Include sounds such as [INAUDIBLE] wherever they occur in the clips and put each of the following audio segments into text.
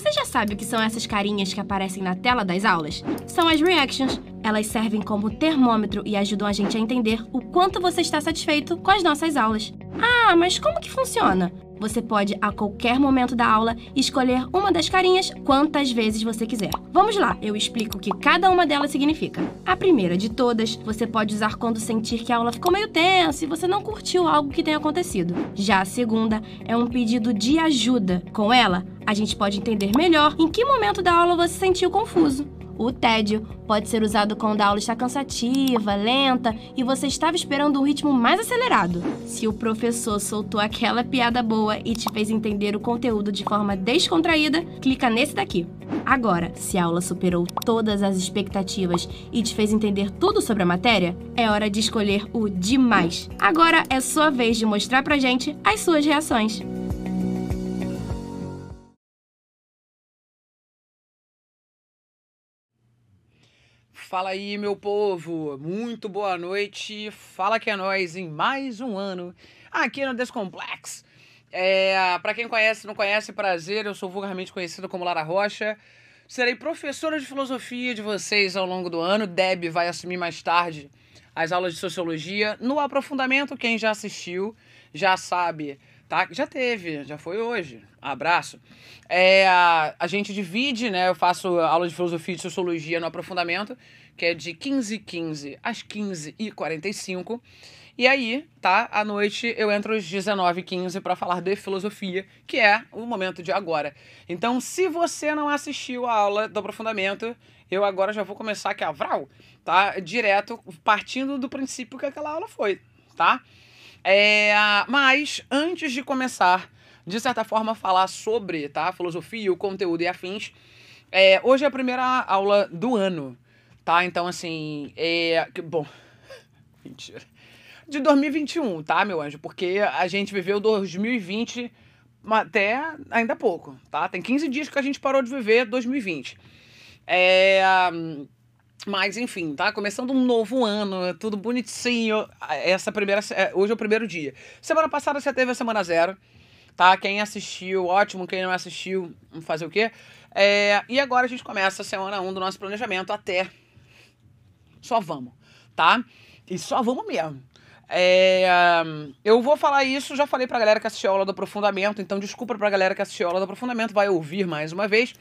Você já sabe o que são essas carinhas que aparecem na tela das aulas? São as reactions. Elas servem como termômetro e ajudam a gente a entender o quanto você está satisfeito com as nossas aulas. Ah, mas como que funciona? Você pode, a qualquer momento da aula, escolher uma das carinhas quantas vezes você quiser. Vamos lá, eu explico o que cada uma delas significa. A primeira de todas, você pode usar quando sentir que a aula ficou meio tensa e você não curtiu algo que tenha acontecido. Já a segunda é um pedido de ajuda. Com ela, a gente pode entender melhor em que momento da aula você se sentiu confuso. O tédio pode ser usado quando a aula está cansativa, lenta e você estava esperando um ritmo mais acelerado. Se o professor soltou aquela piada boa e te fez entender o conteúdo de forma descontraída, clica nesse daqui. Agora, se a aula superou todas as expectativas e te fez entender tudo sobre a matéria, é hora de escolher o demais. Agora é sua vez de mostrar pra gente as suas reações. Fala aí, meu povo! Muito boa noite! Fala que é nós em mais um ano aqui no Descomplex. É, para quem conhece, não conhece, prazer, eu sou vulgarmente conhecido como Lara Rocha. Serei professora de filosofia de vocês ao longo do ano. Deb vai assumir mais tarde as aulas de sociologia. No aprofundamento, quem já assistiu já sabe tá? Já teve, já foi hoje. Abraço. É, a, a gente divide, né? Eu faço aula de filosofia e de sociologia no aprofundamento, que é de 15 h 15 às 15 h 45 e aí, tá? À noite eu entro às 19h15 para falar de filosofia, que é o momento de agora. Então, se você não assistiu a aula do aprofundamento, eu agora já vou começar aqui a Vral, tá? Direto, partindo do princípio que aquela aula foi, tá? É, mas, antes de começar, de certa forma, falar sobre tá, filosofia, o conteúdo e afins, é, hoje é a primeira aula do ano, tá? Então, assim, é. Bom. [LAUGHS] Mentira. De 2021, tá, meu anjo? Porque a gente viveu 2020 até ainda pouco, tá? Tem 15 dias que a gente parou de viver 2020. É. Mas enfim, tá? Começando um novo ano, tudo bonitinho. Essa primeira. É, hoje é o primeiro dia. Semana passada você teve a semana zero, tá? Quem assistiu, ótimo. Quem não assistiu, fazer o quê? É, e agora a gente começa a semana 1 um do nosso planejamento até. Só vamos, tá? E só vamos mesmo. É, eu vou falar isso, já falei pra galera que assistiu a aula do aprofundamento, então desculpa pra galera que assistiu a aula do aprofundamento, vai ouvir mais uma vez.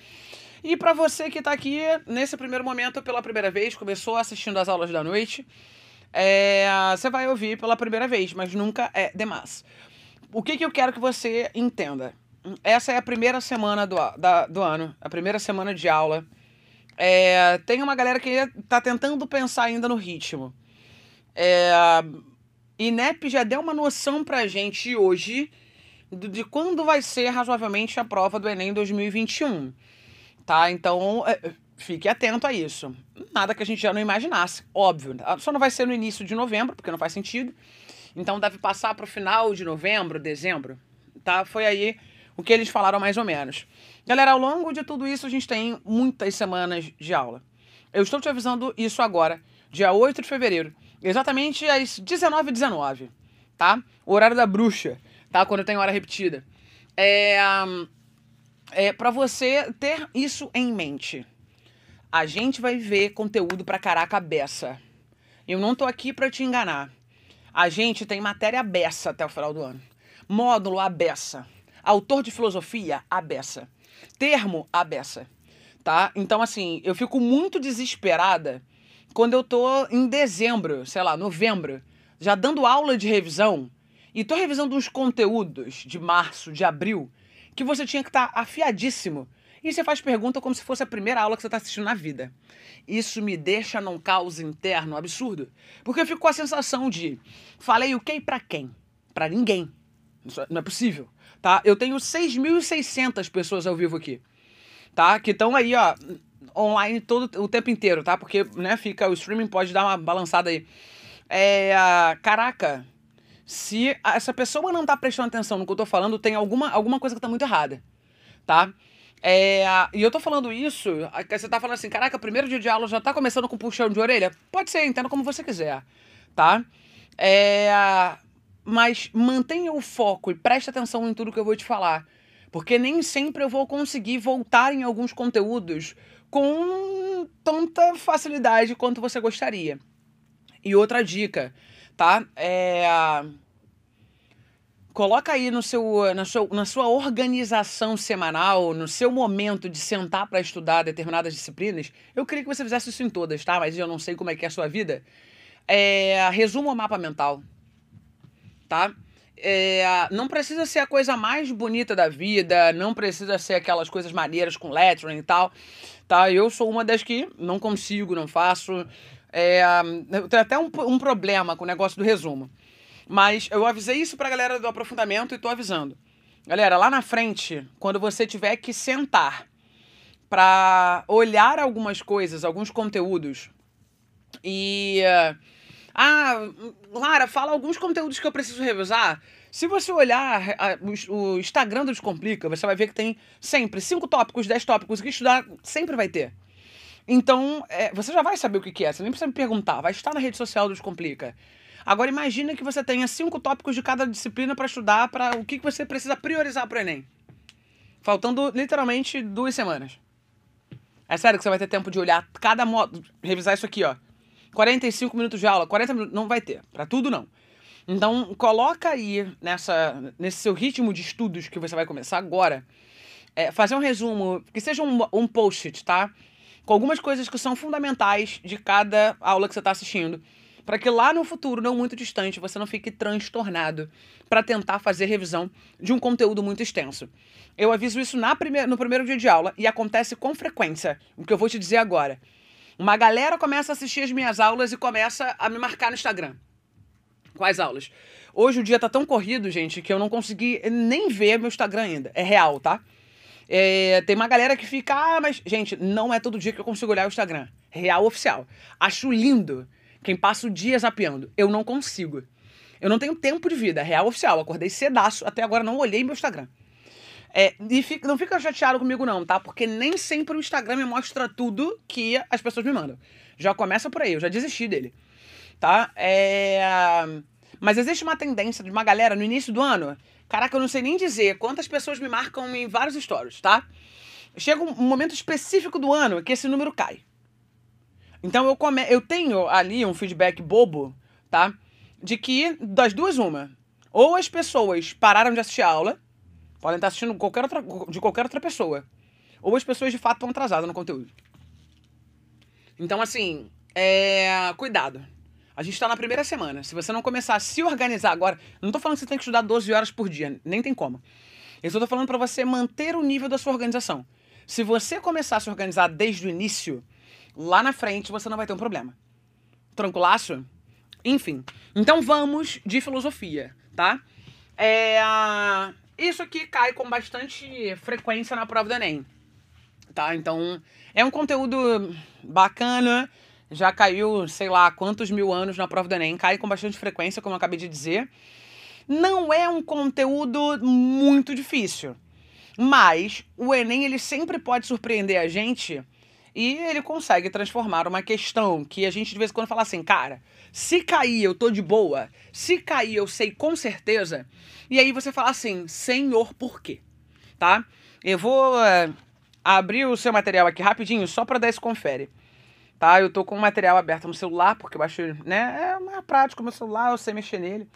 E para você que está aqui nesse primeiro momento pela primeira vez, começou assistindo as aulas da noite, é, você vai ouvir pela primeira vez, mas nunca é demais. O que, que eu quero que você entenda? Essa é a primeira semana do, da, do ano, a primeira semana de aula. É, tem uma galera que está tentando pensar ainda no ritmo. É, INEP já deu uma noção pra gente hoje de, de quando vai ser razoavelmente a prova do Enem 2021 tá? Então, é, fique atento a isso. Nada que a gente já não imaginasse, óbvio. Só não vai ser no início de novembro, porque não faz sentido. Então, deve passar para o final de novembro, dezembro, tá? Foi aí o que eles falaram mais ou menos. Galera, ao longo de tudo isso, a gente tem muitas semanas de aula. Eu estou te avisando isso agora, dia 8 de fevereiro, exatamente às 19h19, 19, tá? O horário da bruxa, tá? Quando tem hora repetida. É. É, para você ter isso em mente. A gente vai ver conteúdo pra caraca beça. Eu não tô aqui para te enganar. A gente tem matéria beça até o final do ano. Módulo a beça. Autor de filosofia a beça. Termo a beça. Tá? Então assim, eu fico muito desesperada quando eu tô em dezembro, sei lá, novembro, já dando aula de revisão e tô revisando uns conteúdos de março, de abril que você tinha que estar tá afiadíssimo. E você faz pergunta como se fosse a primeira aula que você está assistindo na vida. Isso me deixa num caos interno absurdo. Porque eu fico com a sensação de falei o que para quem? Para ninguém. Isso não é possível. Tá? Eu tenho 6.600 pessoas ao vivo aqui. Tá? Que estão aí, ó, online todo o tempo inteiro, tá? Porque, né, fica o streaming pode dar uma balançada aí. É, caraca, se essa pessoa não tá prestando atenção no que eu tô falando, tem alguma, alguma coisa que tá muito errada, tá? É, e eu tô falando isso, você tá falando assim, caraca, primeiro dia de aula já tá começando com puxão de orelha? Pode ser, entenda como você quiser, tá? É, mas mantenha o foco e preste atenção em tudo que eu vou te falar. Porque nem sempre eu vou conseguir voltar em alguns conteúdos com tanta facilidade quanto você gostaria. E outra dica, tá? É coloca aí no seu, na, sua, na sua organização semanal, no seu momento de sentar para estudar determinadas disciplinas. Eu queria que você fizesse isso em todas, tá? Mas eu não sei como é que é a sua vida. É, resumo o mapa mental, tá? É, não precisa ser a coisa mais bonita da vida, não precisa ser aquelas coisas maneiras com lettering e tal, tá? Eu sou uma das que não consigo, não faço. É, eu tenho até um, um problema com o negócio do resumo. Mas eu avisei isso pra galera do aprofundamento e tô avisando. Galera, lá na frente, quando você tiver que sentar para olhar algumas coisas, alguns conteúdos e ah, Lara, fala alguns conteúdos que eu preciso revisar. Se você olhar o Instagram do Descomplica, você vai ver que tem sempre cinco tópicos, dez tópicos que estudar sempre vai ter. Então, é, você já vai saber o que, que é, você nem precisa me perguntar, vai estar na rede social do Descomplica. Agora imagina que você tenha cinco tópicos de cada disciplina para estudar para o que, que você precisa priorizar para o Enem. Faltando literalmente duas semanas. É sério que você vai ter tempo de olhar cada modo, revisar isso aqui, ó. 45 minutos de aula, 40 minutos, não vai ter. Para tudo não. Então, coloca aí nessa, nesse seu ritmo de estudos que você vai começar agora, é, fazer um resumo, que seja um, um post-it, tá? Com algumas coisas que são fundamentais de cada aula que você está assistindo para que lá no futuro, não muito distante, você não fique transtornado para tentar fazer revisão de um conteúdo muito extenso. Eu aviso isso na prime no primeiro dia de aula e acontece com frequência, o que eu vou te dizer agora. Uma galera começa a assistir as minhas aulas e começa a me marcar no Instagram. Quais aulas? Hoje o dia tá tão corrido, gente, que eu não consegui nem ver meu Instagram ainda. É real, tá? É, tem uma galera que fica, ah, mas, gente, não é todo dia que eu consigo olhar o Instagram. Real oficial. Acho lindo quem passa o dia zapeando. Eu não consigo. Eu não tenho tempo de vida, real oficial. Acordei cedaço, até agora não olhei meu Instagram. É, e fica, não fica chateado comigo, não, tá? Porque nem sempre o Instagram me mostra tudo que as pessoas me mandam. Já começa por aí, eu já desisti dele. Tá? É... Mas existe uma tendência de uma galera no início do ano. Caraca, eu não sei nem dizer quantas pessoas me marcam em vários stories, tá? Chega um momento específico do ano que esse número cai. Então eu, come... eu tenho ali um feedback bobo, tá? De que das duas, uma. Ou as pessoas pararam de assistir a aula, podem estar assistindo qualquer outra, de qualquer outra pessoa. Ou as pessoas de fato estão atrasadas no conteúdo. Então, assim, é... cuidado. A gente está na primeira semana. Se você não começar a se organizar agora, não estou falando que você tem que estudar 12 horas por dia, nem tem como. Eu só tô falando para você manter o nível da sua organização. Se você começar a se organizar desde o início, lá na frente você não vai ter um problema. Tranquilaço? Enfim. Então vamos de filosofia, tá? É, isso aqui cai com bastante frequência na prova do Enem. Tá? Então, é um conteúdo bacana. Já caiu, sei lá, quantos mil anos na prova do Enem. Cai com bastante frequência, como eu acabei de dizer. Não é um conteúdo muito difícil. Mas o Enem, ele sempre pode surpreender a gente e ele consegue transformar uma questão que a gente de vez em quando fala assim, cara, se cair eu tô de boa, se cair eu sei com certeza. E aí você fala assim, senhor, por quê? Tá? Eu vou uh, abrir o seu material aqui rapidinho só para dar esse confere. Tá? Eu tô com o material aberto no celular, porque eu acho, né, é mais prático o meu celular, eu sei mexer nele.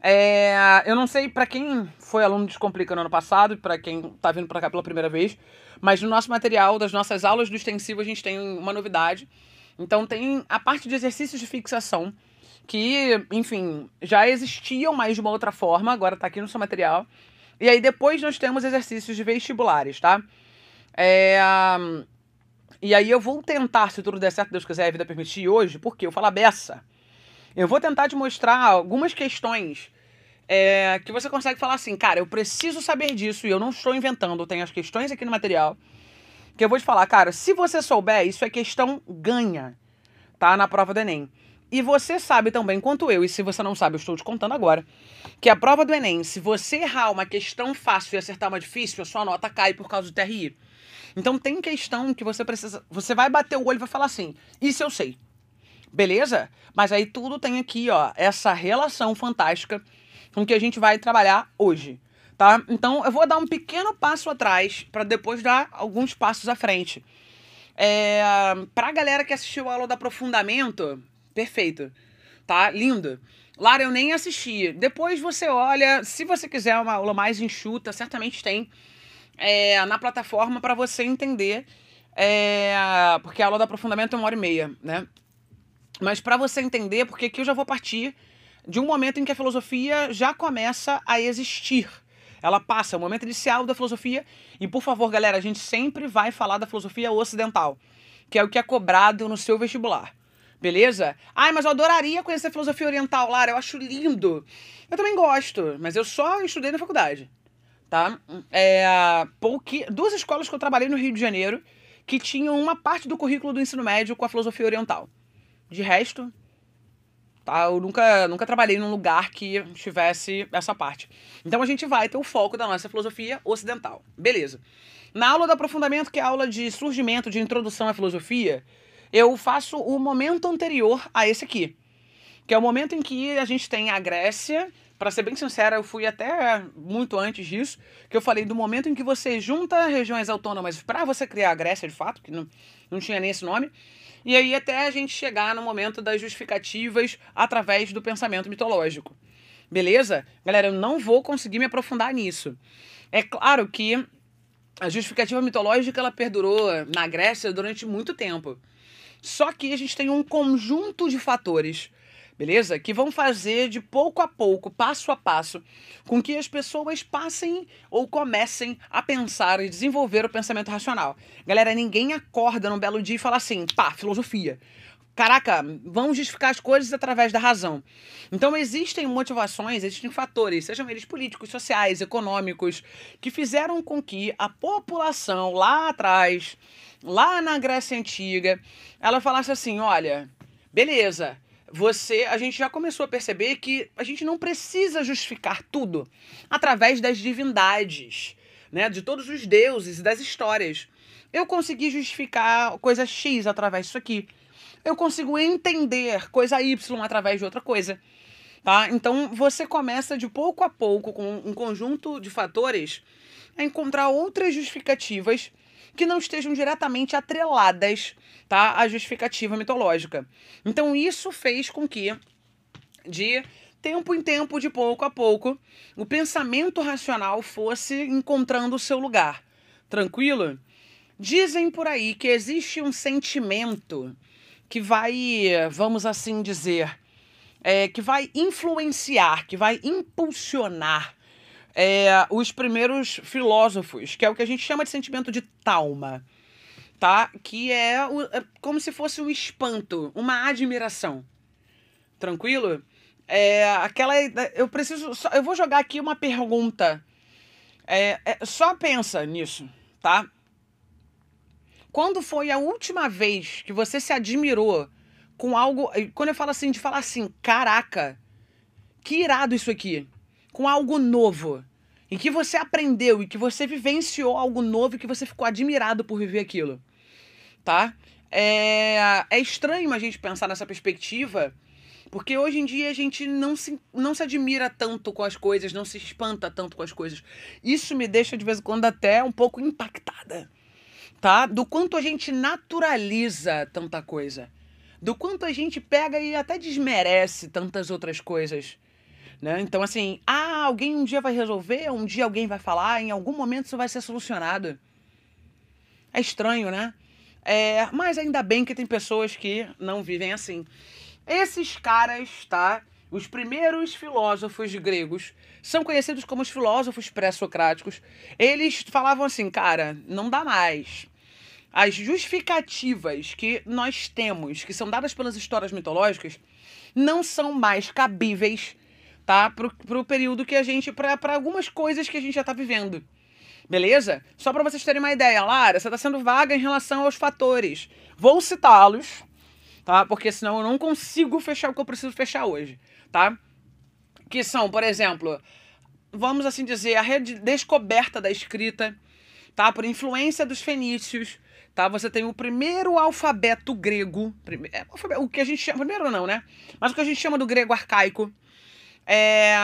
É, eu não sei para quem foi aluno de Descomplica no ano passado, para quem tá vindo para cá pela primeira vez, mas no nosso material, das nossas aulas do extensivo, a gente tem uma novidade. Então tem a parte de exercícios de fixação, que, enfim, já existiam, mas de uma outra forma, agora tá aqui no seu material. E aí depois nós temos exercícios de vestibulares, tá? É, e aí eu vou tentar, se tudo der certo, Deus quiser, a vida permitir hoje, porque eu falo beça. Eu vou tentar te mostrar algumas questões é, que você consegue falar assim, cara, eu preciso saber disso e eu não estou inventando, tem as questões aqui no material. Que eu vou te falar, cara, se você souber, isso é questão ganha, tá? Na prova do Enem. E você sabe também, quanto eu, e se você não sabe, eu estou te contando agora, que a prova do Enem, se você errar uma questão fácil e acertar uma difícil, a sua nota cai por causa do TRI. Então tem questão que você precisa. Você vai bater o olho e vai falar assim: Isso eu sei. Beleza? Mas aí tudo tem aqui, ó, essa relação fantástica com que a gente vai trabalhar hoje, tá? Então eu vou dar um pequeno passo atrás para depois dar alguns passos à frente. É, pra galera que assistiu a aula do aprofundamento, perfeito, tá? Lindo. Lara, eu nem assisti. Depois você olha, se você quiser uma aula mais enxuta, certamente tem é, na plataforma para você entender. É, porque a aula do aprofundamento é uma hora e meia, né? Mas para você entender, porque aqui eu já vou partir de um momento em que a filosofia já começa a existir. Ela passa, o momento inicial da filosofia. E por favor, galera, a gente sempre vai falar da filosofia ocidental, que é o que é cobrado no seu vestibular. Beleza? Ai, mas eu adoraria conhecer a filosofia oriental, Lara. Eu acho lindo. Eu também gosto, mas eu só estudei na faculdade. Tá? É, pouqui... Duas escolas que eu trabalhei no Rio de Janeiro que tinham uma parte do currículo do ensino médio com a filosofia oriental. De resto, tá? Eu nunca, nunca trabalhei num lugar que tivesse essa parte. Então a gente vai ter o foco da nossa filosofia ocidental. Beleza. Na aula do aprofundamento, que é a aula de surgimento, de introdução à filosofia, eu faço o momento anterior a esse aqui. Que é o momento em que a gente tem a Grécia. Para ser bem sincera, eu fui até muito antes disso, que eu falei do momento em que você junta regiões autônomas para você criar a Grécia, de fato, que não, não tinha nem esse nome. E aí até a gente chegar no momento das justificativas através do pensamento mitológico. Beleza? Galera, eu não vou conseguir me aprofundar nisso. É claro que a justificativa mitológica ela perdurou na Grécia durante muito tempo. Só que a gente tem um conjunto de fatores, beleza? Que vão fazer de pouco a pouco, passo a passo, com que as pessoas passem ou comecem a pensar e desenvolver o pensamento racional. Galera, ninguém acorda num belo dia e fala assim, pá, filosofia. Caraca, vamos justificar as coisas através da razão. Então existem motivações, existem fatores, sejam eles políticos, sociais, econômicos, que fizeram com que a população lá atrás lá na Grécia Antiga, ela falasse assim: olha, beleza, você, a gente já começou a perceber que a gente não precisa justificar tudo através das divindades, né, de todos os deuses e das histórias. Eu consegui justificar coisa X através disso aqui. Eu consigo entender coisa Y através de outra coisa. Tá? Então você começa de pouco a pouco, com um conjunto de fatores, a encontrar outras justificativas que não estejam diretamente atreladas tá, à justificativa mitológica. Então isso fez com que, de tempo em tempo, de pouco a pouco, o pensamento racional fosse encontrando o seu lugar. Tranquilo? Dizem por aí que existe um sentimento que vai, vamos assim dizer, é, que vai influenciar, que vai impulsionar é, os primeiros filósofos, que é o que a gente chama de sentimento de talma, tá? Que é, o, é como se fosse um espanto, uma admiração. Tranquilo? É, aquela. Eu preciso. Eu vou jogar aqui uma pergunta. É, é, só pensa nisso, tá? Quando foi a última vez que você se admirou com algo. Quando eu falo assim, de falar assim, caraca, que irado isso aqui com algo novo, em que você aprendeu e que você vivenciou algo novo e que você ficou admirado por viver aquilo, tá? É, é estranho a gente pensar nessa perspectiva, porque hoje em dia a gente não se, não se admira tanto com as coisas, não se espanta tanto com as coisas. Isso me deixa de vez em quando até um pouco impactada, tá? Do quanto a gente naturaliza tanta coisa. Do quanto a gente pega e até desmerece tantas outras coisas. Né? Então, assim, ah, alguém um dia vai resolver, um dia alguém vai falar, em algum momento isso vai ser solucionado. É estranho, né? É, mas ainda bem que tem pessoas que não vivem assim. Esses caras, tá? Os primeiros filósofos gregos são conhecidos como os filósofos pré-socráticos. Eles falavam assim, cara, não dá mais. As justificativas que nós temos, que são dadas pelas histórias mitológicas, não são mais cabíveis tá? Pro, pro período que a gente. para algumas coisas que a gente já tá vivendo. Beleza? Só para vocês terem uma ideia, Lara, você está sendo vaga em relação aos fatores. Vou citá-los, tá? Porque senão eu não consigo fechar o que eu preciso fechar hoje, tá? Que são, por exemplo, vamos assim dizer, a redescoberta da escrita, tá? Por influência dos fenícios, tá? Você tem o primeiro alfabeto grego, é, o que a gente chama, primeiro não, né? Mas o que a gente chama do grego arcaico, é...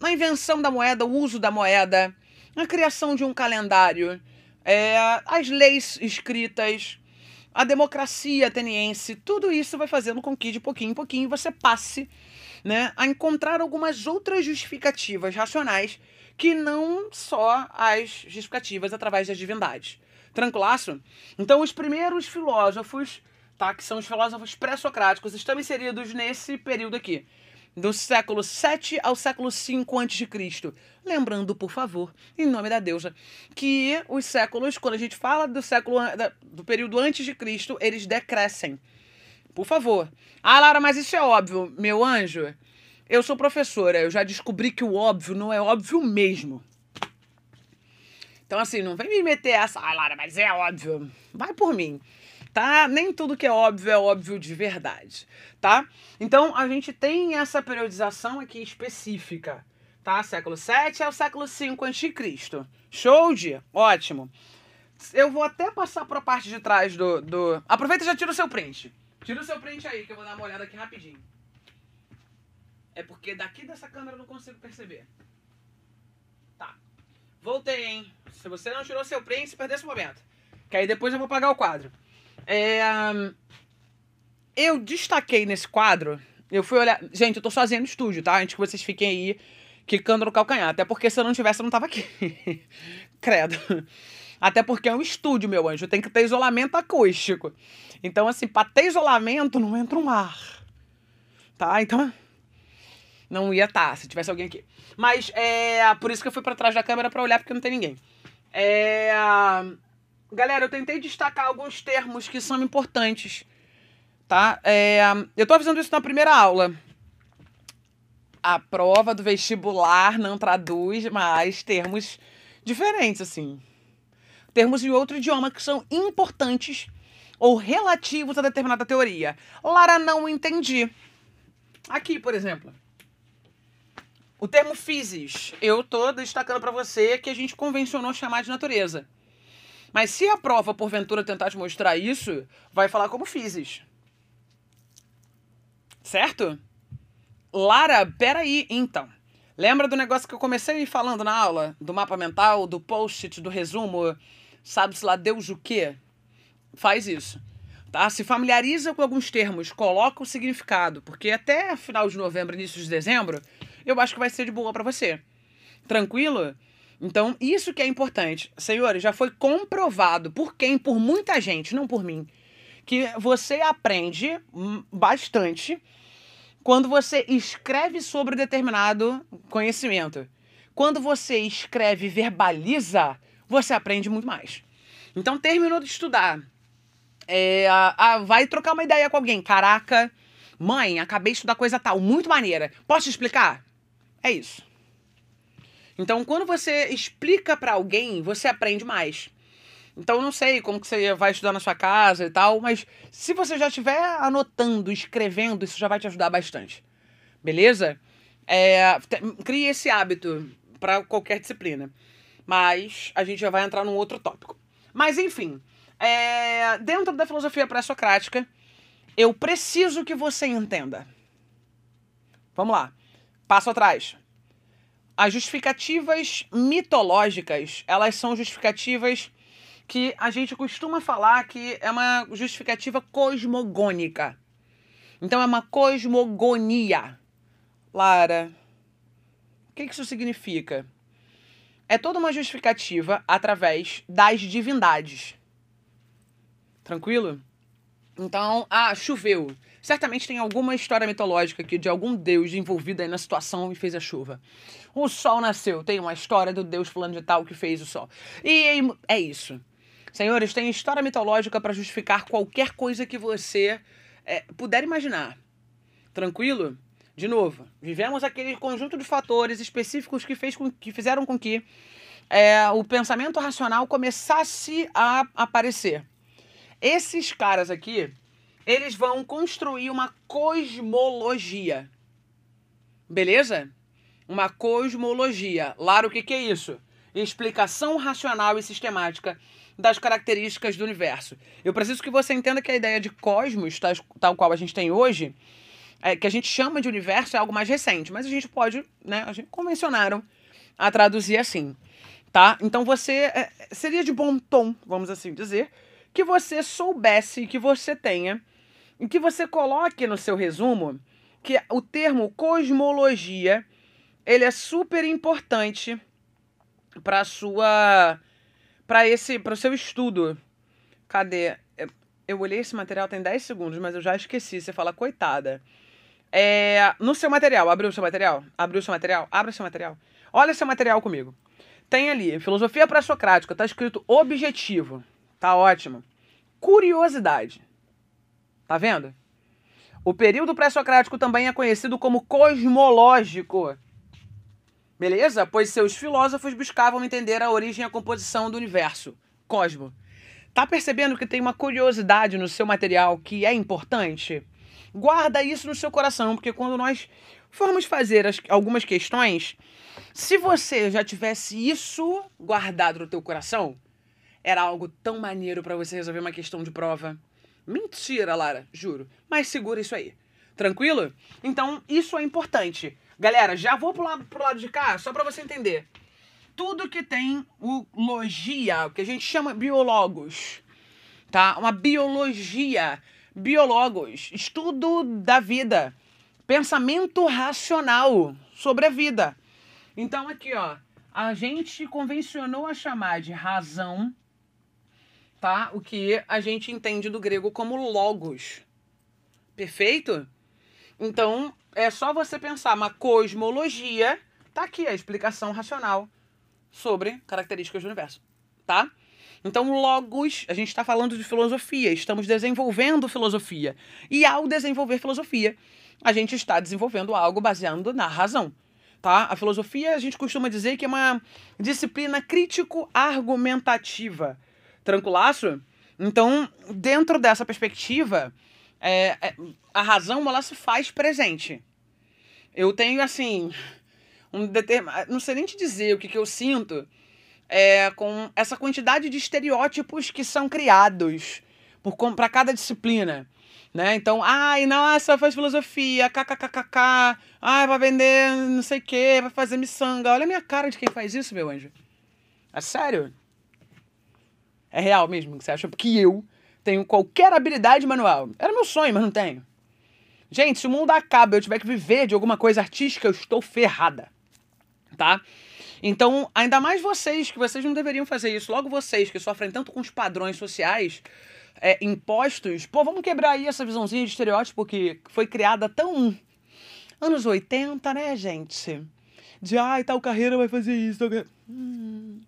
a invenção da moeda, o uso da moeda, a criação de um calendário, é, as leis escritas, a democracia ateniense, tudo isso vai fazendo com que de pouquinho em pouquinho você passe né, a encontrar algumas outras justificativas racionais que não só as justificativas através das divindades. Tranquilaço? Então, os primeiros filósofos, tá, que são os filósofos pré-socráticos, estão inseridos nesse período aqui, do século 7 ao século 5 a.C. Lembrando, por favor, em nome da deusa, que os séculos, quando a gente fala do século do período antes de Cristo, eles decrescem. Por favor. Ah, Lara, mas isso é óbvio, meu anjo. Eu sou professora, eu já descobri que o óbvio não é óbvio mesmo. Então, assim, não vem me meter essa, ah, Lara, mas é óbvio. Vai por mim, tá? Nem tudo que é óbvio é óbvio de verdade, tá? Então, a gente tem essa periodização aqui específica, tá? Século 7 ao século 5 a.C. Show de? Ótimo. Eu vou até passar para a parte de trás do, do... Aproveita e já tira o seu print. Tira o seu print aí, que eu vou dar uma olhada aqui rapidinho. É porque daqui dessa câmera eu não consigo perceber. Tá. Voltei, hein? Se você não tirou seu print, perdeu esse momento. Que aí depois eu vou pagar o quadro. É, eu destaquei nesse quadro. Eu fui olhar. Gente, eu tô sozinha no estúdio, tá? Antes que vocês fiquem aí quicando no calcanhar. Até porque se eu não tivesse, eu não tava aqui. [LAUGHS] Credo. Até porque é um estúdio, meu anjo. Tem que ter isolamento acústico. Então, assim, pra ter isolamento, não entra um ar. Tá? Então, não ia estar tá, se tivesse alguém aqui. Mas é por isso que eu fui para trás da câmera para olhar porque não tem ninguém. É, galera, eu tentei destacar alguns termos que são importantes, tá? É, eu tô avisando isso na primeira aula. A prova do vestibular não traduz mais termos diferentes, assim. Termos de outro idioma que são importantes ou relativos a determinada teoria. Lara, não entendi. Aqui, por exemplo. O termo physis, eu tô destacando para você que a gente convencionou chamar de natureza. Mas se a prova, porventura, tentar te mostrar isso, vai falar como physis. Certo? Lara, peraí, então. Lembra do negócio que eu comecei falando na aula? Do mapa mental, do post-it, do resumo? Sabe-se lá Deus o quê? Faz isso. Tá? Se familiariza com alguns termos, coloca o significado, porque até final de novembro, início de dezembro, eu acho que vai ser de boa para você. Tranquilo? Então, isso que é importante. Senhores, já foi comprovado por quem? Por muita gente, não por mim, que você aprende bastante quando você escreve sobre determinado conhecimento. Quando você escreve e verbaliza, você aprende muito mais. Então, terminou de estudar. É, a, a, vai trocar uma ideia com alguém. Caraca, mãe, acabei de estudar coisa tal, muito maneira. Posso te explicar? É isso. Então, quando você explica para alguém, você aprende mais. Então, não sei como que você vai estudar na sua casa e tal, mas se você já estiver anotando, escrevendo, isso já vai te ajudar bastante. Beleza? É, crie esse hábito para qualquer disciplina. Mas a gente já vai entrar num outro tópico. Mas, enfim, é, dentro da filosofia pré-socrática, eu preciso que você entenda. Vamos lá. Passo atrás. As justificativas mitológicas, elas são justificativas que a gente costuma falar que é uma justificativa cosmogônica. Então é uma cosmogonia. Lara, o que isso significa? É toda uma justificativa através das divindades. Tranquilo? Então, ah, choveu. Certamente tem alguma história mitológica aqui de algum deus envolvido aí na situação e fez a chuva. O sol nasceu, tem uma história do deus fulano de tal que fez o sol. E é isso. Senhores, tem história mitológica para justificar qualquer coisa que você é, puder imaginar. Tranquilo? De novo, vivemos aquele conjunto de fatores específicos que, fez com, que fizeram com que é, o pensamento racional começasse a aparecer. Esses caras aqui, eles vão construir uma cosmologia. Beleza? Uma cosmologia. Lara, o que, que é isso? Explicação racional e sistemática das características do universo. Eu preciso que você entenda que a ideia de cosmos, tal, tal qual a gente tem hoje, é, que a gente chama de universo é algo mais recente, mas a gente pode, né? A gente convencionaram a traduzir assim, tá? Então você é, seria de bom tom, vamos assim dizer, que você soubesse que você tenha e que você coloque no seu resumo que o termo cosmologia ele é super importante para sua para esse para o seu estudo. Cadê? Eu olhei esse material tem 10 segundos, mas eu já esqueci. Você fala coitada. É, no seu material, abriu o seu material? Abriu o seu material? Abre o seu material. Olha seu material comigo. Tem ali, filosofia pré-socrática, tá escrito objetivo. Tá ótimo. Curiosidade. Tá vendo? O período pré-socrático também é conhecido como cosmológico. Beleza? Pois seus filósofos buscavam entender a origem e a composição do universo. Cosmo. Tá percebendo que tem uma curiosidade no seu material que é importante? Guarda isso no seu coração, porque quando nós formos fazer as, algumas questões, se você já tivesse isso guardado no teu coração, era algo tão maneiro para você resolver uma questão de prova. Mentira, Lara, juro. Mas segura isso aí. Tranquilo? Então, isso é importante. Galera, já vou pro lado, pro lado de cá, só para você entender. Tudo que tem o logia, o que a gente chama biólogos, tá? Uma biologia biólogos, estudo da vida, pensamento racional sobre a vida. Então aqui, ó, a gente convencionou a chamar de razão, tá? O que a gente entende do grego como logos. Perfeito? Então, é só você pensar uma cosmologia, tá aqui a explicação racional sobre características do universo, tá? Então, logos, a gente está falando de filosofia, estamos desenvolvendo filosofia. E ao desenvolver filosofia, a gente está desenvolvendo algo baseado na razão. Tá? A filosofia, a gente costuma dizer que é uma disciplina crítico-argumentativa. Tranquilaço? Então, dentro dessa perspectiva, é, é, a razão ela se faz presente. Eu tenho, assim, um determinado. Não sei nem te dizer o que, que eu sinto é, com essa quantidade de estereótipos que são criados para cada disciplina. Né? Então, ai, nossa, faz filosofia, kkkk, ai, vai vender não sei o que, vai fazer miçanga. Olha a minha cara de quem faz isso, meu anjo. É sério? É real mesmo que você acha que eu tenho qualquer habilidade manual? Era meu sonho, mas não tenho. Gente, se o mundo acaba e eu tiver que viver de alguma coisa artística, eu estou ferrada. Tá? Então, ainda mais vocês, que vocês não deveriam fazer isso, logo vocês que sofrem tanto com os padrões sociais é, impostos, pô, vamos quebrar aí essa visãozinha de estereótipo que foi criada tão. anos 80, né, gente? De, ai, tal carreira vai fazer isso. Tal... Hum,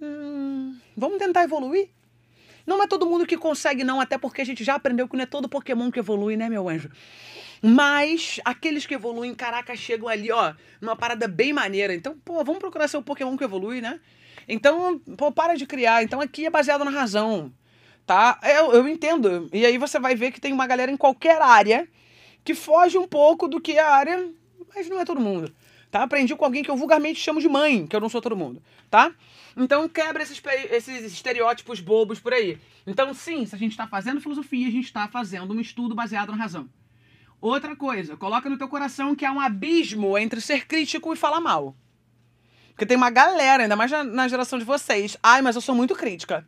hum, vamos tentar evoluir? Não é todo mundo que consegue, não, até porque a gente já aprendeu que não é todo Pokémon que evolui, né, meu anjo? Mas aqueles que evoluem, caraca, chegam ali, ó, numa parada bem maneira. Então, pô, vamos procurar ser o Pokémon que evolui, né? Então, pô, para de criar. Então aqui é baseado na razão, tá? Eu, eu entendo. E aí você vai ver que tem uma galera em qualquer área que foge um pouco do que é a área, mas não é todo mundo. Tá? Aprendi com alguém que eu vulgarmente chamo de mãe, que eu não sou todo mundo, tá? Então quebra esses, esses estereótipos bobos por aí. Então, sim, se a gente está fazendo filosofia, a gente está fazendo um estudo baseado na razão. Outra coisa, coloca no teu coração que há um abismo entre ser crítico e falar mal. Porque tem uma galera, ainda mais na, na geração de vocês. Ai, mas eu sou muito crítica.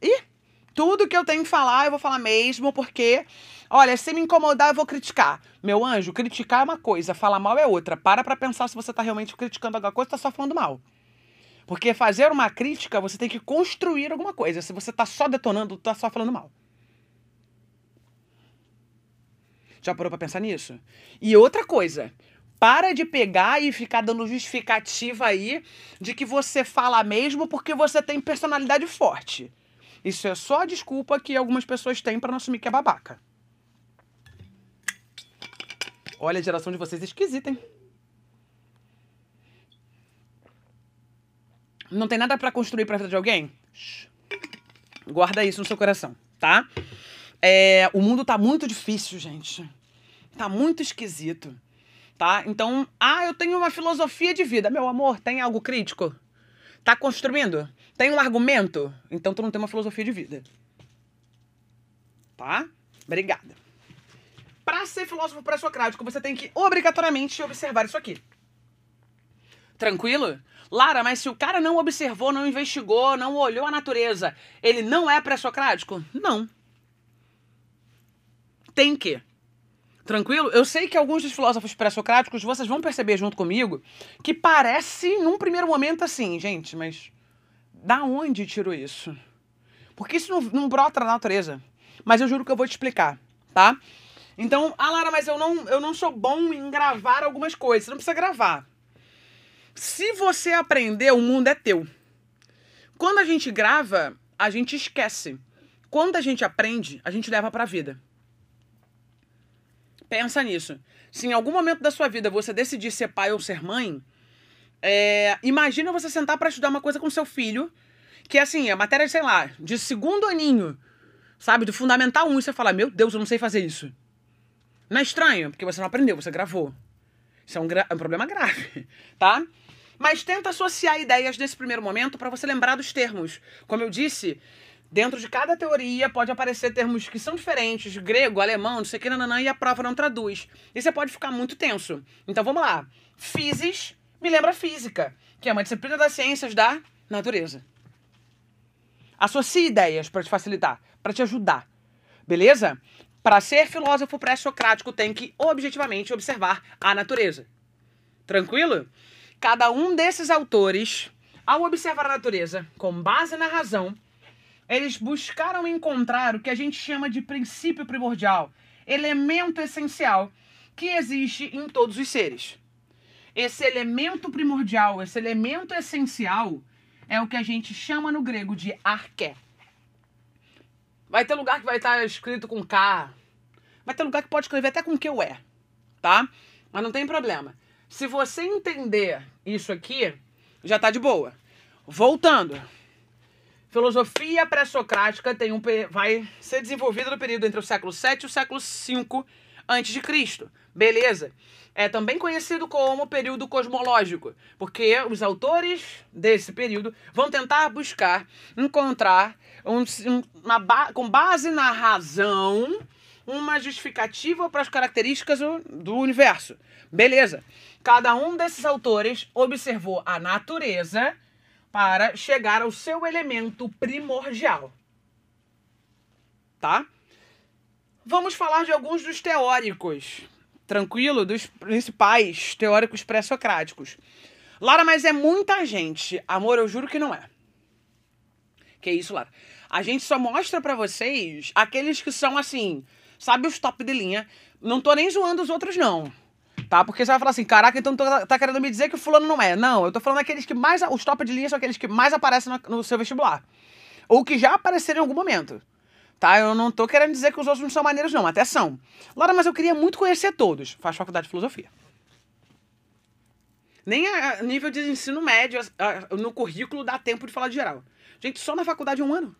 E tudo que eu tenho que falar, eu vou falar mesmo, porque, olha, se me incomodar, eu vou criticar. Meu anjo, criticar é uma coisa, falar mal é outra. Para pra pensar se você tá realmente criticando alguma coisa, tá só falando mal. Porque fazer uma crítica, você tem que construir alguma coisa. Se você tá só detonando, tá só falando mal. Já parou pra pensar nisso? E outra coisa, para de pegar e ficar dando justificativa aí de que você fala mesmo porque você tem personalidade forte. Isso é só a desculpa que algumas pessoas têm para não assumir que é babaca. Olha, a geração de vocês é esquisita, hein? Não tem nada para construir pra vida de alguém? Guarda isso no seu coração, tá? É, o mundo tá muito difícil, gente. Tá muito esquisito. Tá? Então, ah, eu tenho uma filosofia de vida. Meu amor, tem algo crítico? Tá construindo? Tem um argumento? Então tu não tem uma filosofia de vida. Tá? Obrigada. Para ser filósofo pré-socrático, você tem que obrigatoriamente observar isso aqui. Tranquilo? Lara, mas se o cara não observou, não investigou, não olhou a natureza, ele não é pré-socrático? Não. Tem que. Tranquilo? Eu sei que alguns dos filósofos pré-socráticos, vocês vão perceber junto comigo, que parece, num primeiro momento, assim, gente, mas da onde tirou isso? Porque isso não, não brota na natureza. Mas eu juro que eu vou te explicar, tá? Então, ah, Lara, mas eu não, eu não sou bom em gravar algumas coisas. Você não precisa gravar. Se você aprender, o mundo é teu. Quando a gente grava, a gente esquece. Quando a gente aprende, a gente leva pra vida. Pensa nisso. Se em algum momento da sua vida você decidir ser pai ou ser mãe, é, imagina você sentar para estudar uma coisa com seu filho, que é assim, a matéria, sei lá, de segundo aninho, sabe, do fundamental 1, e você fala, meu Deus, eu não sei fazer isso. Não é estranho, porque você não aprendeu, você gravou. Isso é um, é um problema grave, [LAUGHS] tá? Mas tenta associar ideias desse primeiro momento para você lembrar dos termos. Como eu disse, dentro de cada teoria pode aparecer termos que são diferentes, grego, alemão, não sei o que, nananã, e a prova não traduz. E você pode ficar muito tenso. Então vamos lá. Physis me lembra física, que é uma disciplina das ciências da natureza. Associe ideias para te facilitar, para te ajudar. Beleza? Para ser filósofo pré-socrático, tem que objetivamente observar a natureza. Tranquilo? Cada um desses autores, ao observar a natureza com base na razão, eles buscaram encontrar o que a gente chama de princípio primordial, elemento essencial que existe em todos os seres. Esse elemento primordial, esse elemento essencial, é o que a gente chama no grego de arqué. Vai ter lugar que vai estar escrito com K. Vai ter lugar que pode escrever até com Q é, tá? Mas não tem problema. Se você entender isso aqui, já tá de boa. Voltando. Filosofia pré-socrática um vai ser desenvolvida no período entre o século 7 e o século 5 antes de Cristo. Beleza? É também conhecido como período cosmológico, porque os autores desse período vão tentar buscar encontrar um, uma, com base na razão uma justificativa para as características do universo. Beleza. Cada um desses autores observou a natureza para chegar ao seu elemento primordial. Tá? Vamos falar de alguns dos teóricos. Tranquilo? Dos principais teóricos pré-socráticos. Lara, mas é muita gente. Amor, eu juro que não é. Que isso, Lara? A gente só mostra para vocês aqueles que são assim, sabe os top de linha. Não tô nem zoando os outros, não. Tá? Porque você vai falar assim, caraca, então tá, tá querendo me dizer que o fulano não é. Não, eu tô falando aqueles que mais. Os top de linha são aqueles que mais aparecem no, no seu vestibular. Ou que já apareceram em algum momento. Tá? Eu não tô querendo dizer que os outros não são maneiros, não. Até são. Laura, mas eu queria muito conhecer todos. Faz faculdade de filosofia. Nem a nível de ensino médio, no currículo, dá tempo de falar de geral. Gente, só na faculdade é um ano.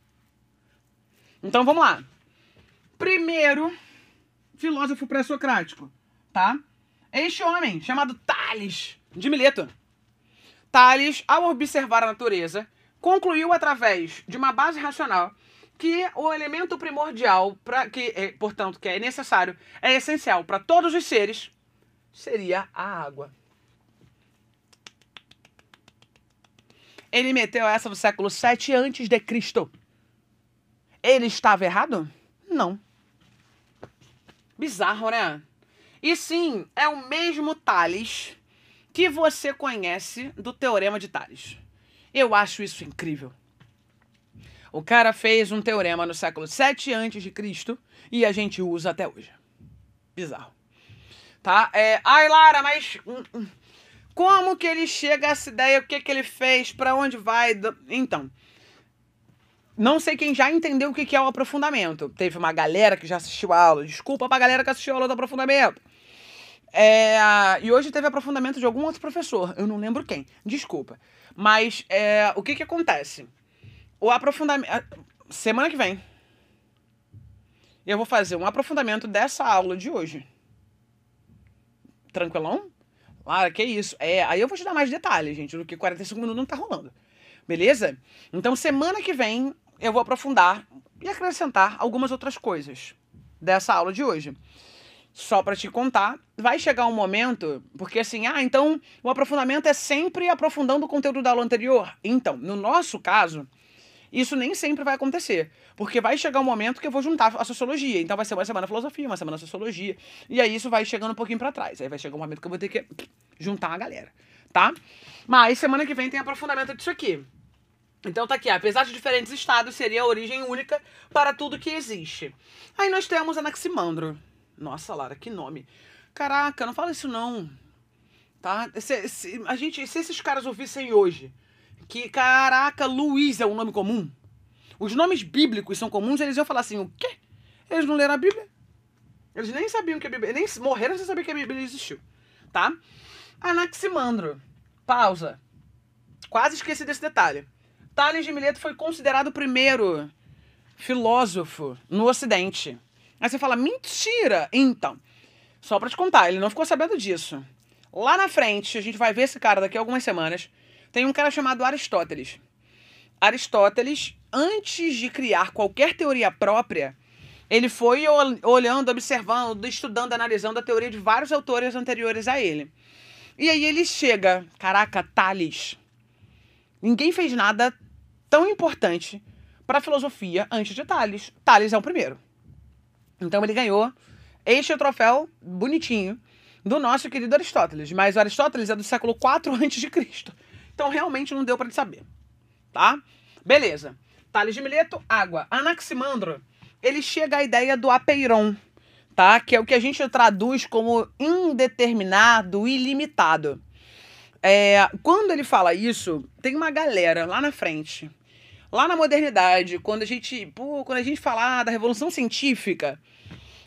Então vamos lá. Primeiro filósofo pré-socrático, tá? Este homem, chamado Tales de Mileto. Tales, ao observar a natureza, concluiu através de uma base racional que o elemento primordial, para que, é, portanto, que é necessário, é essencial para todos os seres, seria a água. Ele meteu essa no século 7 antes de Cristo. Ele estava errado? Não. Bizarro, né? E sim, é o mesmo Tales que você conhece do Teorema de Tales. Eu acho isso incrível. O cara fez um teorema no século 7 a.C. e a gente usa até hoje. Bizarro. Tá? É, ai, Lara, mas hum, hum, como que ele chega a essa ideia? O que que ele fez? Para onde vai? Então, não sei quem já entendeu o que é o aprofundamento. Teve uma galera que já assistiu a aula. Desculpa pra galera que assistiu a aula do aprofundamento. É, e hoje teve aprofundamento de algum outro professor. Eu não lembro quem. Desculpa. Mas é, o que que acontece? o aprofundamento. Semana que vem, eu vou fazer um aprofundamento dessa aula de hoje. Tranquilão? Ah, que isso. É, aí eu vou te dar mais detalhes, gente, do que 45 minutos não tá rolando. Beleza? Então, semana que vem, eu vou aprofundar e acrescentar algumas outras coisas dessa aula de hoje. só para te contar, vai chegar um momento, porque assim, ah, então o aprofundamento é sempre aprofundando o conteúdo da aula anterior. Então, no nosso caso, isso nem sempre vai acontecer. Porque vai chegar um momento que eu vou juntar a sociologia. Então vai ser uma semana filosofia, uma semana sociologia. E aí isso vai chegando um pouquinho para trás. Aí vai chegar um momento que eu vou ter que juntar a galera, tá? Mas semana que vem tem aprofundamento disso aqui. Então tá aqui, apesar de diferentes estados, seria a origem única para tudo que existe. Aí nós temos Anaximandro. Nossa, Lara, que nome. Caraca, não fala isso não. Tá? Se, se, a gente, se esses caras ouvissem hoje que, caraca, Luiz é um nome comum, os nomes bíblicos são comuns, eles iam falar assim, o quê? Eles não leram a Bíblia? Eles nem sabiam que a Bíblia... Nem morreram sem saber que a Bíblia existiu, tá? Anaximandro. Pausa. Quase esqueci desse detalhe. Tales de Mileto foi considerado o primeiro filósofo no Ocidente. Aí você fala, mentira! Então, só para te contar, ele não ficou sabendo disso. Lá na frente, a gente vai ver esse cara daqui a algumas semanas. Tem um cara chamado Aristóteles. Aristóteles, antes de criar qualquer teoria própria, ele foi olhando, observando, estudando, analisando a teoria de vários autores anteriores a ele. E aí ele chega, caraca, Tales. Ninguém fez nada tão importante para a filosofia antes de Tales. Tales é o primeiro. Então ele ganhou este troféu bonitinho do nosso querido Aristóteles. Mas Aristóteles é do século 4 a.C. Então realmente não deu para saber. Tá? Beleza. Tales de Mileto, água. Anaximandro, ele chega à ideia do apeiron, tá? Que é o que a gente traduz como indeterminado, ilimitado. É, quando ele fala isso, tem uma galera lá na frente, lá na modernidade, quando a gente, pô, quando a gente falar da revolução científica,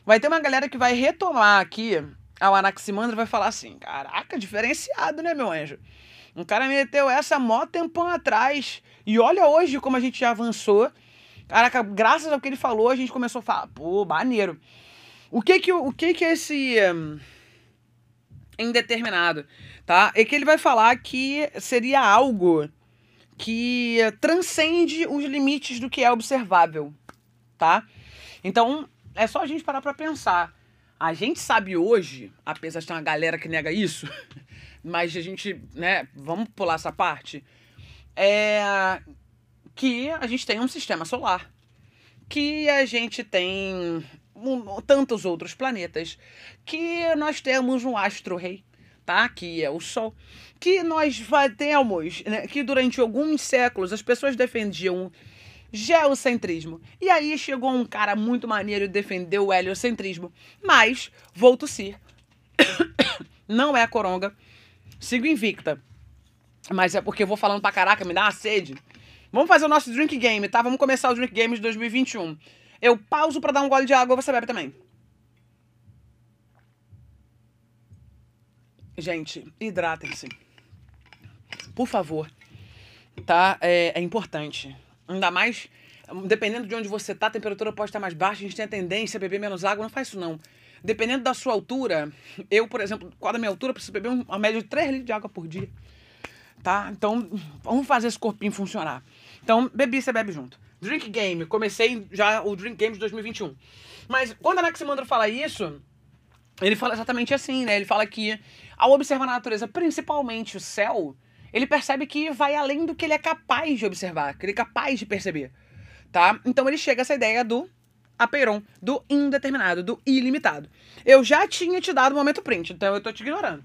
vai ter uma galera que vai retomar aqui ao Anaximandro e vai falar assim: "Caraca, diferenciado, né, meu anjo?" Um cara meteu essa mó tempão atrás. E olha hoje como a gente já avançou. Caraca, graças ao que ele falou, a gente começou a falar, pô, maneiro. O que que, o que, que é esse um, indeterminado? Tá? É que ele vai falar que seria algo que transcende os limites do que é observável, tá? Então, é só a gente parar pra pensar. A gente sabe hoje, apesar de ter uma galera que nega isso, [LAUGHS] mas a gente, né, vamos pular essa parte, é que a gente tem um sistema solar, que a gente tem tantos outros planetas, que nós temos um astro-rei, tá? Que é o Sol, que nós temos, né, que durante alguns séculos as pessoas defendiam geocentrismo. E aí chegou um cara muito maneiro e defendeu o heliocentrismo. Mas, vou tossir. [COUGHS] Não é a coronga. Sigo invicta. Mas é porque eu vou falando pra caraca, me dá uma sede. Vamos fazer o nosso drink game, tá? Vamos começar o drink game de 2021. Eu pauso para dar um gole de água, você bebe também. Gente, hidratem-se. Por favor. Tá? É, é, importante. Ainda mais, dependendo de onde você tá, a temperatura pode estar mais baixa, a gente tem a tendência a beber menos água. Não faz isso, não. Dependendo da sua altura, eu, por exemplo, qual a minha altura, preciso beber uma média de 3 litros de água por dia. Tá? Então, vamos fazer esse corpinho funcionar. Então, bebi, você bebe junto. Drink Game, comecei já o Drink Game de 2021. Mas quando Anaximandro fala isso, ele fala exatamente assim, né? Ele fala que ao observar a natureza, principalmente o céu, ele percebe que vai além do que ele é capaz de observar, que ele é capaz de perceber, tá? Então ele chega a essa ideia do apeiron, do indeterminado, do ilimitado. Eu já tinha te dado o momento print, então eu tô te ignorando.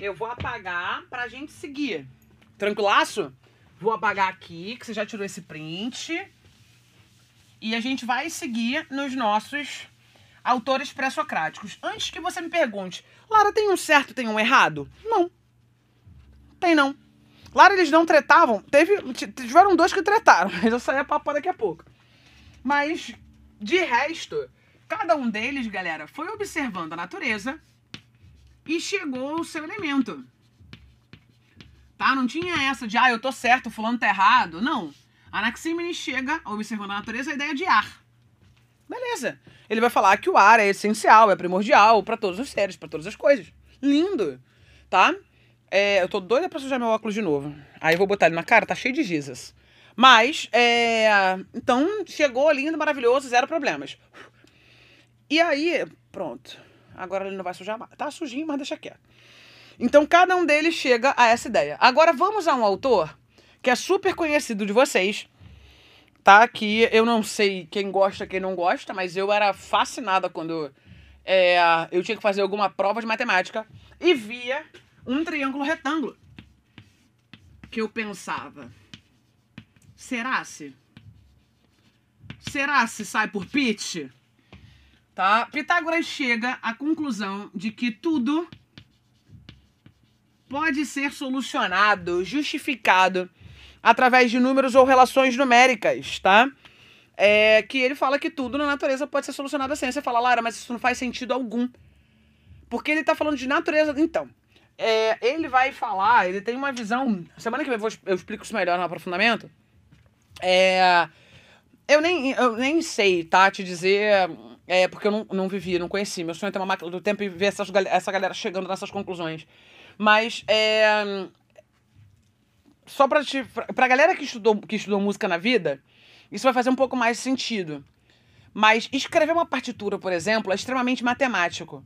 Eu vou apagar pra gente seguir. Tranquilaço? Vou apagar aqui, que você já tirou esse print. E a gente vai seguir nos nossos autores pré-socráticos. Antes que você me pergunte, Lara, tem um certo, tem um errado? Não. Tem não. Lara, eles não tretavam. Teve, tiveram dois que tretaram, [LAUGHS] mas eu saí a papo daqui a pouco. Mas de resto, cada um deles, galera, foi observando a natureza e chegou ao seu elemento. Tá? Não tinha essa de, ah, eu tô certo, fulano tá errado. Não. Anaxímenes chega, observando a natureza, a ideia de ar. Beleza. Ele vai falar que o ar é essencial, é primordial para todos os seres, para todas as coisas. Lindo. Tá? É, eu tô doida pra sujar meu óculos de novo. Aí eu vou botar ele na cara, tá cheio de gizas. Mas, é... Então, chegou lindo, maravilhoso, zero problemas. E aí, pronto. agora ele não vai sujar mais. Tá sujinho, mas deixa quieto. Então cada um deles chega a essa ideia. Agora vamos a um autor que é super conhecido de vocês, tá? Que eu não sei quem gosta, quem não gosta, mas eu era fascinada quando é, eu tinha que fazer alguma prova de matemática e via um triângulo retângulo. Que eu pensava, será se? Será se sai por pitch? Tá? Pitágoras chega à conclusão de que tudo pode ser solucionado, justificado através de números ou relações numéricas, tá? É que ele fala que tudo na natureza pode ser solucionado assim. Você fala, Lara, mas isso não faz sentido algum. Porque ele tá falando de natureza. Então, é, ele vai falar, ele tem uma visão. Semana que vem eu, vou, eu explico isso melhor no aprofundamento. É, eu, nem, eu nem sei, tá? Te dizer. É, porque eu não, não vivi, não conheci. Meu sonho é ter uma máquina do tempo e ver essas, essa galera chegando nessas conclusões. Mas é, só pra, te, pra, pra galera que estudou, que estudou música na vida, isso vai fazer um pouco mais sentido. Mas escrever uma partitura, por exemplo, é extremamente matemático.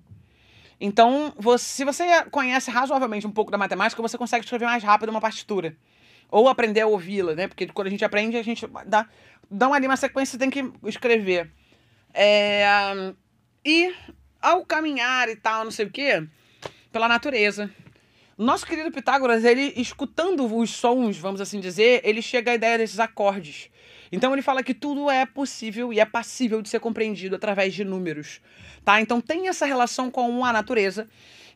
Então, você, se você conhece razoavelmente um pouco da matemática, você consegue escrever mais rápido uma partitura. Ou aprender a ouvi-la, né? Porque quando a gente aprende, a gente dá, dá ali uma sequência, tem que escrever. É, e ao caminhar e tal, não sei o quê, pela natureza, nosso querido Pitágoras, ele escutando os sons, vamos assim dizer, ele chega à ideia desses acordes. Então ele fala que tudo é possível e é passível de ser compreendido através de números, tá? Então tem essa relação com a natureza,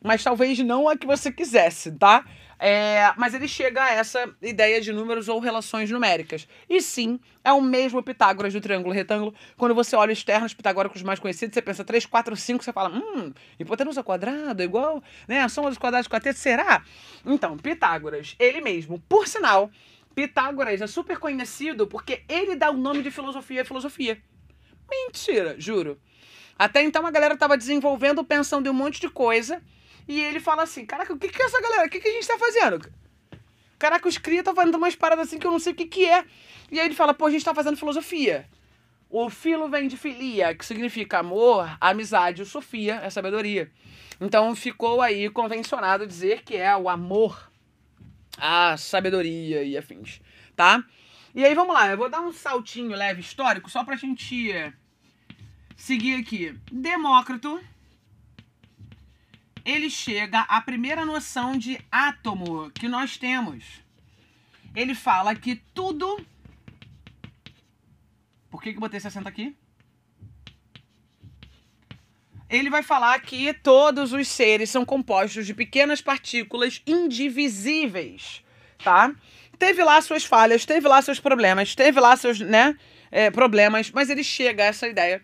mas talvez não a que você quisesse, tá? É, mas ele chega a essa ideia de números ou relações numéricas. E sim, é o mesmo Pitágoras do triângulo retângulo. Quando você olha os ternos pitagóricos mais conhecidos, você pensa 3, 4, 5, você fala, hum, hipotenusa quadrada igual, né, a soma dos quadrados com a será? Então, Pitágoras, ele mesmo, por sinal, Pitágoras é super conhecido porque ele dá o nome de filosofia a filosofia. Mentira, juro. Até então a galera estava desenvolvendo, pensando em um monte de coisa, e ele fala assim: Caraca, o que, que é essa galera? O que, que a gente tá fazendo? Caraca, os cria tá fazendo umas paradas assim que eu não sei o que, que é. E aí ele fala: Pô, a gente tá fazendo filosofia. O filo vem de filia, que significa amor, amizade. O sofia é sabedoria. Então ficou aí convencionado dizer que é o amor, a sabedoria e afins, tá? E aí vamos lá, eu vou dar um saltinho leve histórico só pra gente seguir aqui. Demócrito ele chega à primeira noção de átomo que nós temos. Ele fala que tudo. Por que, que eu botei 60 aqui? Ele vai falar que todos os seres são compostos de pequenas partículas indivisíveis, tá? Teve lá suas falhas, teve lá seus problemas, teve lá seus, né, é, problemas, mas ele chega a essa ideia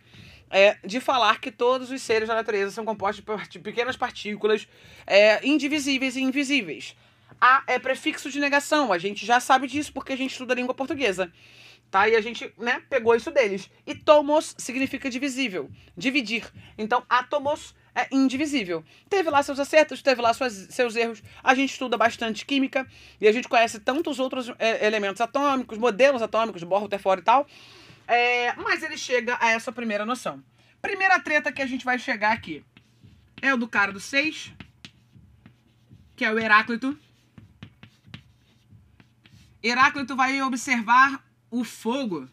é, de falar que todos os seres da natureza são compostos de pequenas partículas é, indivisíveis e invisíveis. A é prefixo de negação, a gente já sabe disso porque a gente estuda a língua portuguesa. Tá? E a gente né, pegou isso deles. E tomos significa divisível, dividir. Então, átomos é indivisível. Teve lá seus acertos, teve lá suas, seus erros. A gente estuda bastante química e a gente conhece tantos outros é, elementos atômicos, modelos atômicos, Bohr, Rutherford e tal, é, mas ele chega a essa primeira noção. Primeira treta que a gente vai chegar aqui é o do cara do 6, que é o Heráclito. Heráclito vai observar o fogo,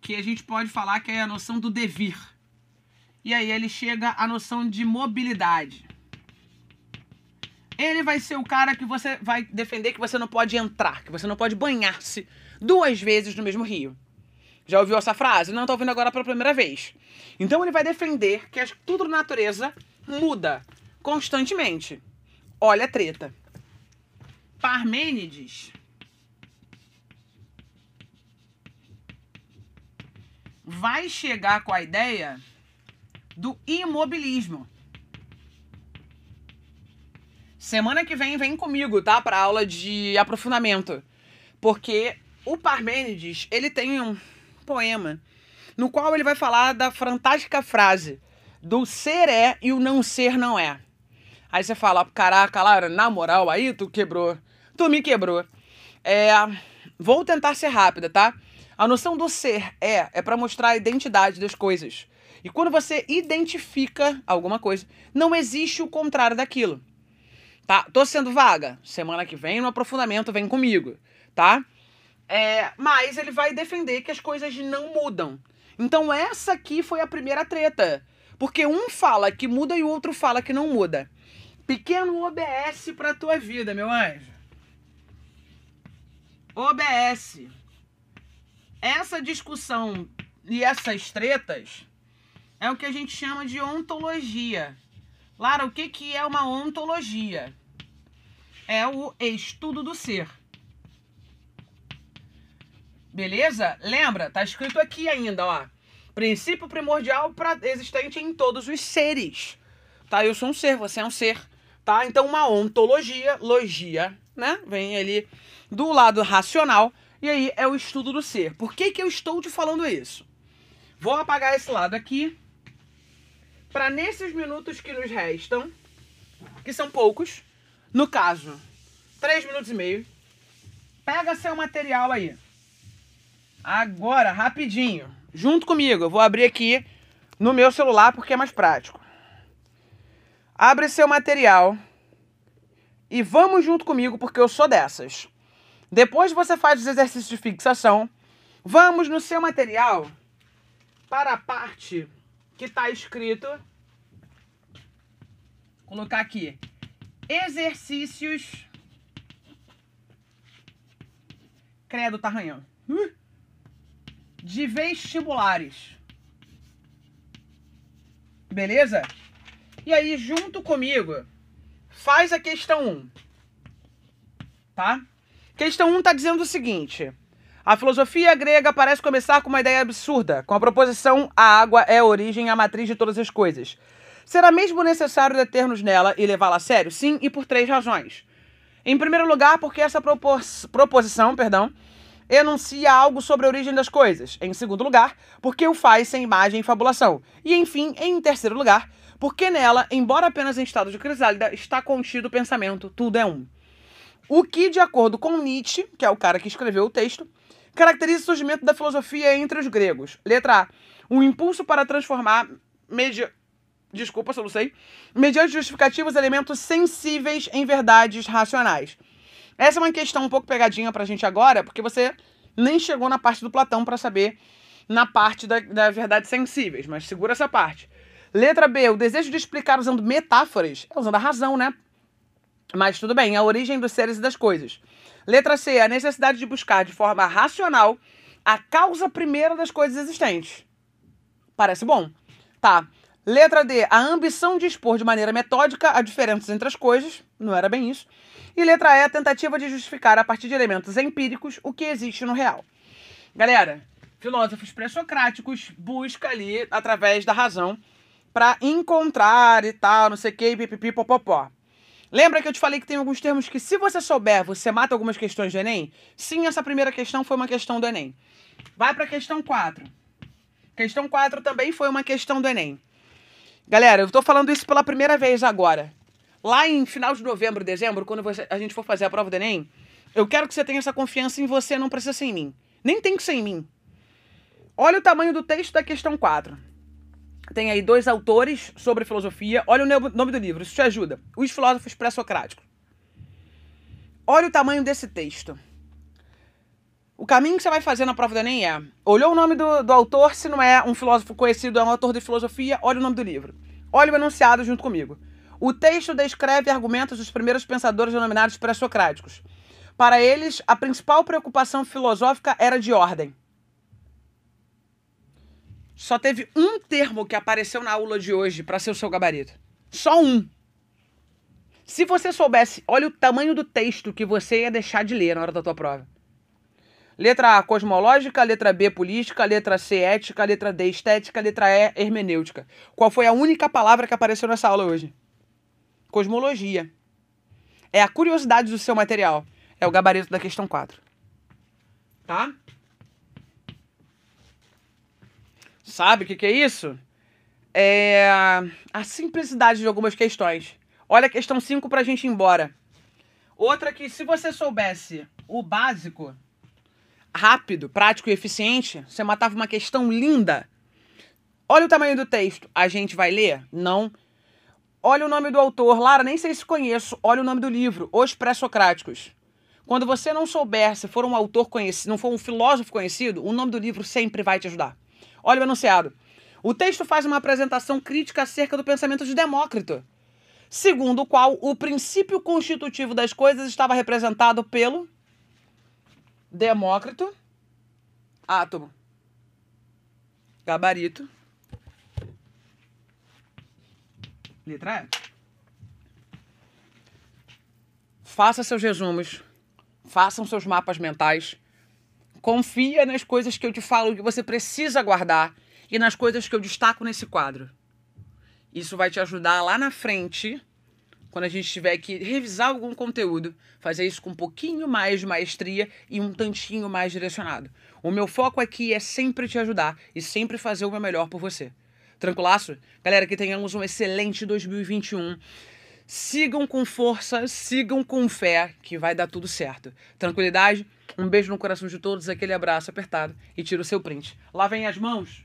que a gente pode falar que é a noção do devir. E aí ele chega à noção de mobilidade. Ele vai ser o cara que você vai defender que você não pode entrar, que você não pode banhar-se duas vezes no mesmo rio. Já ouviu essa frase? Não, estou ouvindo agora pela primeira vez. Então ele vai defender que tudo na natureza muda constantemente. Olha a treta. Parmênides vai chegar com a ideia do imobilismo. Semana que vem vem comigo, tá? Para aula de aprofundamento. Porque o Parmênides, ele tem um poema no qual ele vai falar da fantástica frase do ser é e o não ser não é. Aí você fala, caraca, Lara, na moral, aí tu quebrou. Tu me quebrou. É, vou tentar ser rápida, tá? A noção do ser é é para mostrar a identidade das coisas. E quando você identifica alguma coisa, não existe o contrário daquilo. Tá? Tô sendo vaga. Semana que vem, no aprofundamento, vem comigo. Tá? É, mas ele vai defender que as coisas não mudam. Então essa aqui foi a primeira treta. Porque um fala que muda e o outro fala que não muda. Pequeno OBS pra tua vida, meu anjo. OBS. Essa discussão e essas tretas é o que a gente chama de ontologia. Lara, o que, que é uma ontologia? É o estudo do ser. Beleza? Lembra? Tá escrito aqui ainda, ó. Princípio primordial pra, existente em todos os seres. Tá? Eu sou um ser, você é um ser. Tá? Então, uma ontologia, logia, né? Vem ali do lado racional. E aí é o estudo do ser. Por que, que eu estou te falando isso? Vou apagar esse lado aqui. Para nesses minutos que nos restam, que são poucos, no caso, três minutos e meio, pega seu material aí. Agora, rapidinho, junto comigo, eu vou abrir aqui no meu celular porque é mais prático. Abre seu material e vamos junto comigo porque eu sou dessas. Depois você faz os exercícios de fixação. Vamos no seu material para a parte que está escrito. Colocar aqui. Exercícios. Credo, tá arranhando. De vestibulares. Beleza? E aí, junto comigo, faz a questão 1. Tá? Questão 1 está dizendo o seguinte: a filosofia grega parece começar com uma ideia absurda, com a proposição a água é a origem a matriz de todas as coisas. Será mesmo necessário deter-nos nela e levá-la a sério? Sim, e por três razões. Em primeiro lugar, porque essa propos proposição, perdão, enuncia algo sobre a origem das coisas. Em segundo lugar, porque o faz sem imagem e fabulação. E enfim, em terceiro lugar, porque nela, embora apenas em estado de crisálida, está contido o pensamento tudo é um. O que, de acordo com Nietzsche, que é o cara que escreveu o texto, caracteriza o surgimento da filosofia entre os gregos. Letra A. Um impulso para transformar, medi... desculpa se eu não sei, mediante justificativos elementos sensíveis em verdades racionais. Essa é uma questão um pouco pegadinha pra gente agora, porque você nem chegou na parte do Platão para saber na parte da, da verdade sensíveis, mas segura essa parte. Letra B, o desejo de explicar usando metáforas, é usando a razão, né? Mas tudo bem, a origem dos seres e das coisas. Letra C, a necessidade de buscar de forma racional a causa primeira das coisas existentes. Parece bom. Tá. Letra D, a ambição de expor de maneira metódica a diferenças entre as coisas. Não era bem isso. E letra E, a tentativa de justificar a partir de elementos empíricos o que existe no real. Galera, filósofos pré-socráticos buscam ali, através da razão, para encontrar e tal, não sei o que, pipipi, popopó. Lembra que eu te falei que tem alguns termos que, se você souber, você mata algumas questões do Enem? Sim, essa primeira questão foi uma questão do Enem. Vai para a questão 4. Questão 4 também foi uma questão do Enem. Galera, eu estou falando isso pela primeira vez agora. Lá em final de novembro, dezembro, quando você, a gente for fazer a prova do Enem, eu quero que você tenha essa confiança em você, não precisa ser em mim. Nem tem que ser em mim. Olha o tamanho do texto da questão 4. Tem aí dois autores sobre filosofia. Olha o nome do livro, isso te ajuda. Os filósofos pré-socráticos. Olha o tamanho desse texto. O caminho que você vai fazer na prova do Enem é: olhou o nome do, do autor, se não é um filósofo conhecido, é um autor de filosofia, olha o nome do livro. Olha o enunciado junto comigo. O texto descreve argumentos dos primeiros pensadores denominados pré-socráticos. Para eles, a principal preocupação filosófica era de ordem. Só teve um termo que apareceu na aula de hoje para ser o seu gabarito. Só um. Se você soubesse, olha o tamanho do texto que você ia deixar de ler na hora da tua prova. Letra A, cosmológica. Letra B, política. Letra C, ética. Letra D, estética. Letra E, hermenêutica. Qual foi a única palavra que apareceu nessa aula hoje? Cosmologia. É a curiosidade do seu material. É o gabarito da questão 4. Tá? Sabe o que, que é isso? É a simplicidade de algumas questões. Olha a questão 5 pra gente ir embora. Outra que, se você soubesse o básico, rápido, prático e eficiente, você matava uma questão linda. Olha o tamanho do texto. A gente vai ler? Não. Olha o nome do autor. Lara, nem sei se conheço. Olha o nome do livro. Os Pré-Socráticos. Quando você não souber, se for um autor conhecido, não for um filósofo conhecido, o nome do livro sempre vai te ajudar. Olha o enunciado. O texto faz uma apresentação crítica acerca do pensamento de Demócrito, segundo o qual o princípio constitutivo das coisas estava representado pelo Demócrito, átomo, gabarito, letra E. Faça seus resumos, façam seus mapas mentais, confia nas coisas que eu te falo que você precisa guardar e nas coisas que eu destaco nesse quadro. Isso vai te ajudar lá na frente, quando a gente tiver que revisar algum conteúdo, fazer isso com um pouquinho mais de maestria e um tantinho mais direcionado. O meu foco aqui é sempre te ajudar e sempre fazer o meu melhor por você. Tranquilaço? Galera, que tenhamos um excelente 2021. Sigam com força, sigam com fé, que vai dar tudo certo. Tranquilidade? Um beijo no coração de todos, aquele abraço apertado e tira o seu print. Lavem as mãos.